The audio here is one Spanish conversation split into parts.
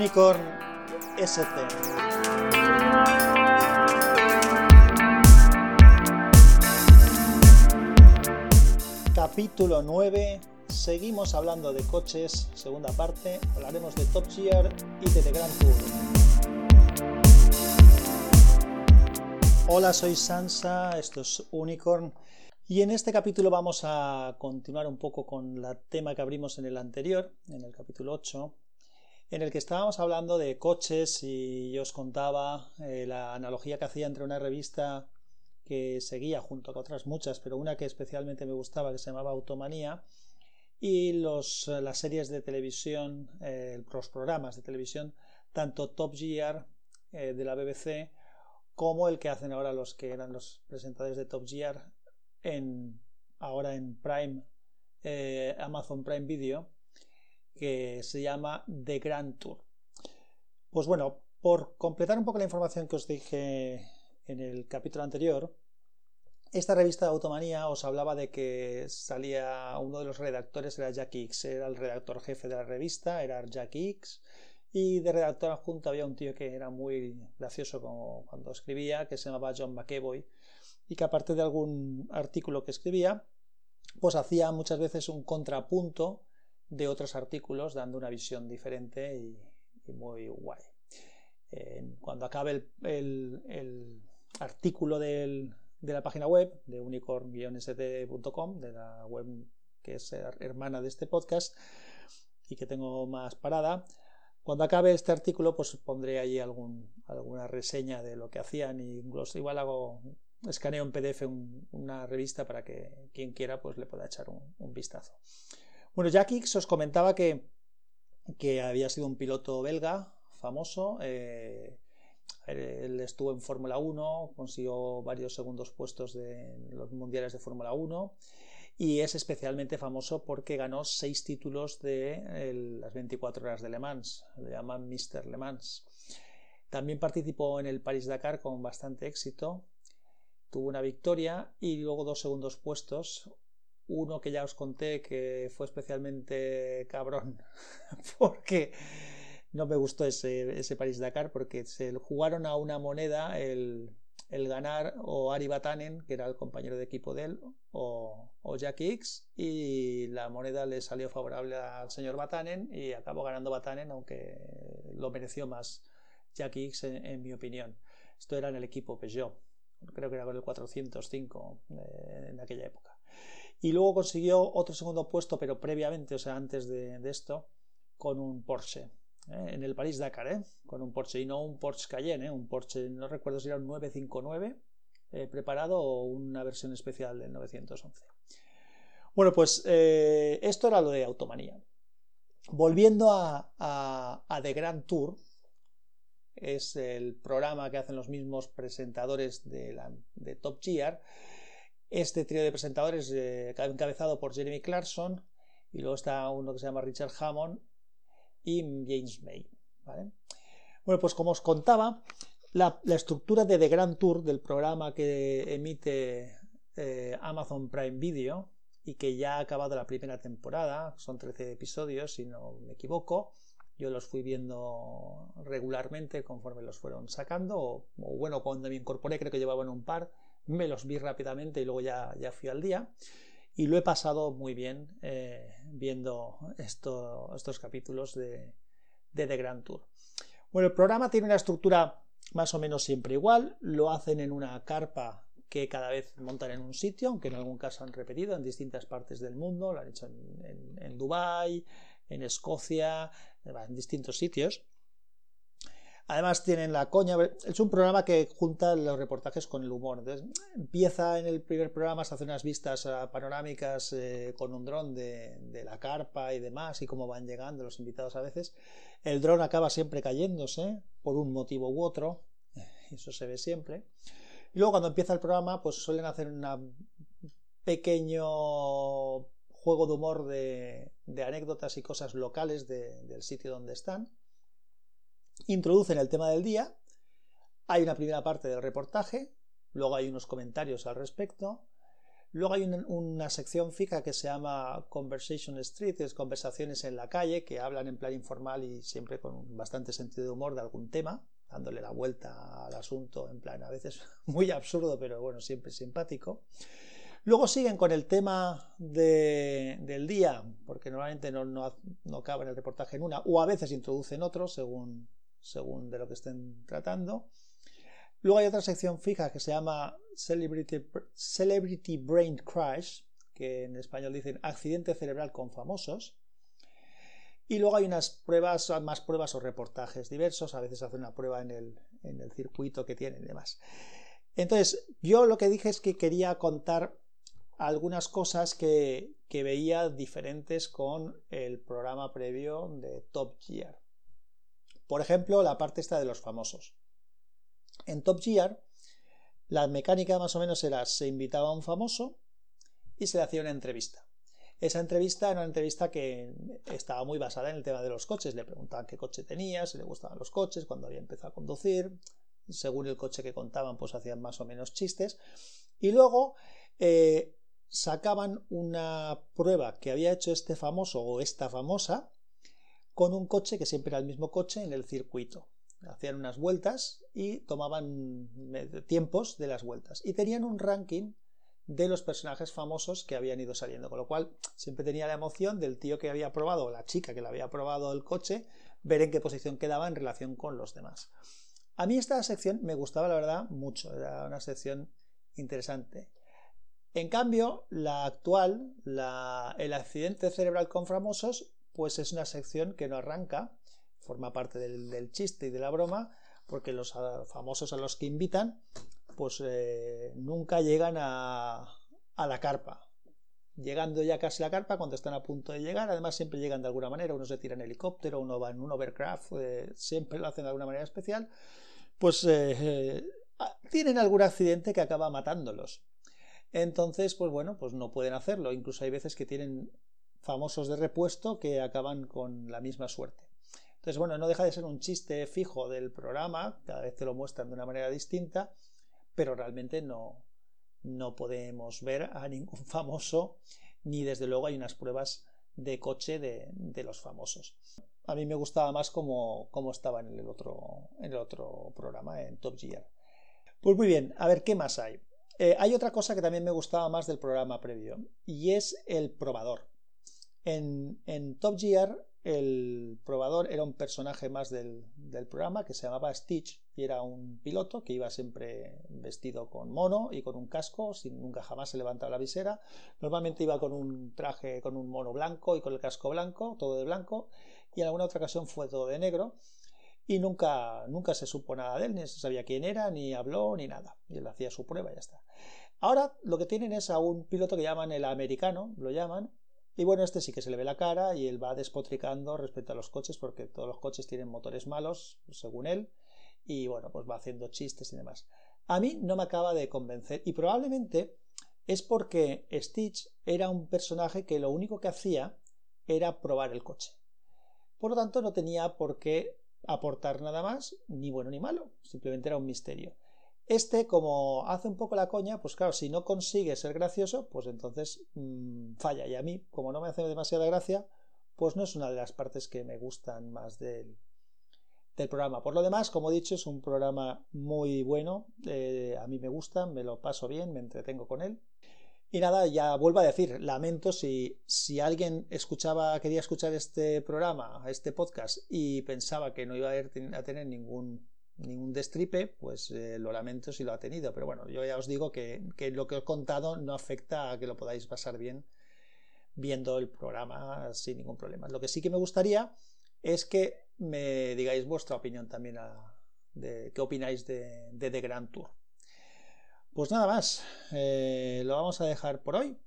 Unicorn ST. Capítulo 9. Seguimos hablando de coches, segunda parte. Hablaremos de Top Gear y de The Grand Tour. Hola, soy Sansa, esto es Unicorn. Y en este capítulo vamos a continuar un poco con el tema que abrimos en el anterior, en el capítulo 8, en el que estábamos hablando de coches y yo os contaba eh, la analogía que hacía entre una revista que seguía junto con otras muchas, pero una que especialmente me gustaba que se llamaba Automanía y los, las series de televisión, eh, los programas de televisión, tanto Top Gear eh, de la BBC como el que hacen ahora los que eran los presentadores de Top Gear en, ahora en Prime, eh, Amazon Prime Video, que se llama The Grand Tour. Pues bueno, por completar un poco la información que os dije en el capítulo anterior, esta revista de Automanía os hablaba de que salía uno de los redactores, era Jack X, era el redactor jefe de la revista, era Jack X, y de redactor adjunto había un tío que era muy gracioso como cuando escribía, que se llamaba John McEvoy, y que aparte de algún artículo que escribía, pues hacía muchas veces un contrapunto de otros artículos, dando una visión diferente y, muy guay. cuando acabe el, artículo de la página web de unicorn-st.com, de la web que es hermana de este podcast y que tengo más parada, cuando acabe este artículo, pues pondré allí alguna reseña de lo que hacían y incluso igual hago escaneo en PDF una revista para que quien quiera pues le pueda echar un, vistazo. Bueno, Jack X os comentaba que, que había sido un piloto belga famoso. Eh, él estuvo en Fórmula 1, consiguió varios segundos puestos de los mundiales de Fórmula 1 y es especialmente famoso porque ganó seis títulos de las 24 horas de Le Mans, le llaman Mr. Le Mans. También participó en el Paris-Dakar con bastante éxito tuvo una victoria y luego dos segundos puestos. Uno que ya os conté que fue especialmente cabrón porque no me gustó ese, ese París-Dakar porque se jugaron a una moneda el, ganar o Ari Batanen, que era el compañero de equipo de él, o, o Jack y la moneda le salió favorable al señor Batanen y acabó ganando Batanen, aunque lo mereció más Jack en, en mi opinión. Esto era en el equipo Peugeot creo que era con el 405 eh, en aquella época. Y luego consiguió otro segundo puesto, pero previamente, o sea, antes de, esto, con un Porsche. Eh, en el París Dakar, ¿eh? con un Porsche y no un Porsche Cayenne, un Porsche, no recuerdo si era un 959 preparado o una versión especial del 911. Bueno, pues esto era lo de automanía. Volviendo a, a, a The Grand Tour, es el programa que hacen los mismos presentadores de, Top Gear. Este trío de presentadores eh, encabezado por Jeremy Clarkson y luego está uno que se llama Richard Hammond y James May. Bueno, pues como os contaba, la, estructura de The Grand Tour del programa que emite eh, Amazon Prime Video y que ya ha acabado la primera temporada, son 13 episodios si no me equivoco, yo los fui viendo regularmente conforme los fueron sacando, o, bueno, cuando me incorporé creo que llevaban un par, me los vi rápidamente y luego ya, ya fui al día. Y lo he pasado muy bien eh, viendo estos capítulos de, de The Grand Tour. Bueno, el programa tiene una estructura más o menos siempre igual, lo hacen en una carpa que cada vez montan en un sitio, aunque en algún caso han repetido en distintas partes del mundo, lo han hecho en, en, en Dubái, en Escocia, en distintos sitios. Además tienen la coña, es un programa que junta los reportajes con el humor. Empieza en el primer programa, se hace unas vistas eh, panorámicas eh, con un dron de, la carpa y demás, y cómo van llegando los invitados a veces. El dron acaba siempre cayéndose por un motivo u otro, eso se ve siempre. Y luego cuando empieza el programa, pues suelen hacer un pequeño juego de humor de, anécdotas y cosas locales del sitio donde están. Introducen el tema del día. Hay una primera parte del reportaje, luego hay unos comentarios al respecto. Luego hay una, sección fija que se llama Conversation Street, es conversaciones en la calle, que hablan en plan informal y siempre con bastante sentido de humor de algún tema, dándole la vuelta al asunto en plan a veces muy absurdo, pero bueno, siempre simpático. Luego siguen con el tema del día, porque normalmente no, no, no el reportaje en una, o a veces introducen otro según, según de lo que estén tratando. Luego hay otra sección fija que se llama Celebrity, Celebrity Brain Crash, que en español dicen accidente cerebral con famosos. Y luego hay unas pruebas, más pruebas o reportajes diversos. A veces hacen una prueba en el, en el circuito que tienen y demás. Entonces, yo lo que dije es que quería contar algunas cosas que, que veía diferentes con el programa previo de Top Gear. Por ejemplo, la parte esta de los famosos. En Top Gear, la mecánica más o menos era, se invitaba a un famoso y se le hacía una entrevista. Esa entrevista era una entrevista que estaba muy basada en el tema de los coches. Le preguntaban qué coche tenía, si le gustaban los coches, cuando había empezado a conducir. Según el coche que contaban, pues hacían más o menos chistes. Y luego eh, sacaban una prueba que había hecho este famoso o esta famosa con un coche que siempre era el mismo coche en el circuito. Hacían unas vueltas y tomaban tiempos de las vueltas. Y tenían un ranking de los personajes famosos que habían ido saliendo. Con lo cual siempre tenía la emoción del tío que había probado, o la chica que le había probado el coche, ver en qué posición quedaba en relación con los demás. A mí esta sección me gustaba, la verdad, mucho. Era una sección interesante. En cambio, la actual, el accidente cerebral con famosos, pues es una sección que no arranca, forma parte del, chiste y de la broma, porque los ah, famosos a los que invitan, pues eh, nunca llegan a, la carpa. Llegando ya casi a la carpa, cuando están a punto de llegar, además siempre llegan de alguna manera, uno se tira en helicóptero, uno va en un overcraft, eh, siempre lo hacen de alguna manera especial, pues eh, ah, tienen algún accidente que acaba matándolos. Entonces, pues bueno, pues no pueden hacerlo. Incluso hay veces que tienen famosos de repuesto que acaban con la misma suerte. Entonces, bueno, no deja de ser un chiste fijo del programa, cada vez te lo muestran de una manera distinta, pero realmente no, no podemos ver a ningún famoso, ni desde luego hay unas pruebas de coche de, los famosos. A mí me gustaba más como, como estaba en el, otro, el otro programa, en Top Gear. Pues muy bien, a ver qué más hay. Eh, hay otra cosa que también me gustaba más del programa previo y es el probador. En, Top Gear el probador era un personaje más del, programa que se llamaba Stitch y era un piloto que iba siempre vestido con mono y con un casco, sin nunca jamás se levantaba la visera. Normalmente iba con un traje con un mono blanco y con el casco blanco, todo de blanco, y en alguna otra ocasión fue todo de negro y nunca, nunca se supo nada de él, ni se sabía quién era, ni habló, ni nada. Y él hacía su prueba y ya está. Ahora lo que tienen es a un piloto que llaman el americano, lo llaman, y bueno, este sí que se le ve la cara y él va despotricando respecto a los coches, porque todos los coches tienen motores malos, según él, y bueno, pues va haciendo chistes y demás. A mí no me acaba de convencer, y probablemente es porque Stitch era un personaje que lo único que hacía era probar el coche. Por lo tanto, no tenía por qué aportar nada más, ni bueno ni malo, simplemente era un misterio. Este, como hace un poco la coña, pues claro, si no consigue ser gracioso, pues entonces mm, falla. Y a mí, como no me hace demasiada gracia, pues no es una de las partes que me gustan más del, del programa. Por lo demás, como he dicho, es un programa muy bueno. Eh, a mí me gusta, me lo paso bien, me entretengo con él. Y nada, ya vuelvo a decir, lamento si, si alguien escuchaba, quería escuchar este programa, este podcast, y pensaba que no iba a, tener ningún, ningún destripe, pues eh, lo lamento si lo ha tenido. Pero bueno, yo ya os digo que, que, lo que os he contado no afecta a que lo podáis pasar bien viendo el programa sin ningún problema. Lo que sí que me gustaría es que me digáis vuestra opinión también de qué opináis de, de The Grand Tour. Pues nada más, eh, lo vamos a dejar por hoy.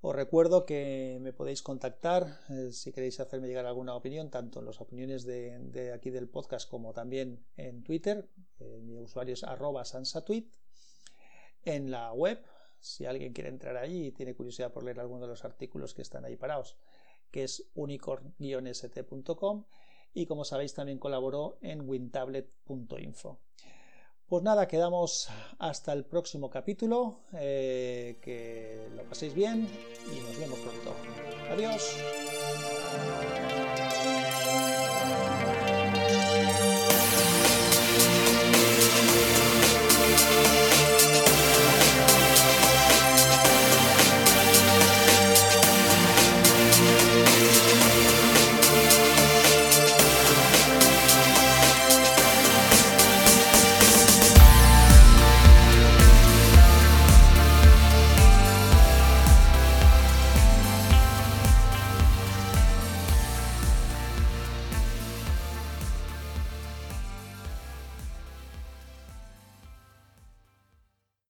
Os recuerdo que me podéis contactar eh, si queréis hacerme llegar alguna opinión, tanto en las opiniones de, aquí del podcast como también en Twitter. Mi usuario es arroba sansatweet. En la web, si alguien quiere entrar allí y tiene curiosidad por leer alguno de los artículos que están ahí parados, que es unicorn-st.com y como sabéis también colaboró en wintablet.info. Pues nada, quedamos hasta el próximo capítulo. Eh, que lo paséis bien y nos vemos pronto. Adiós.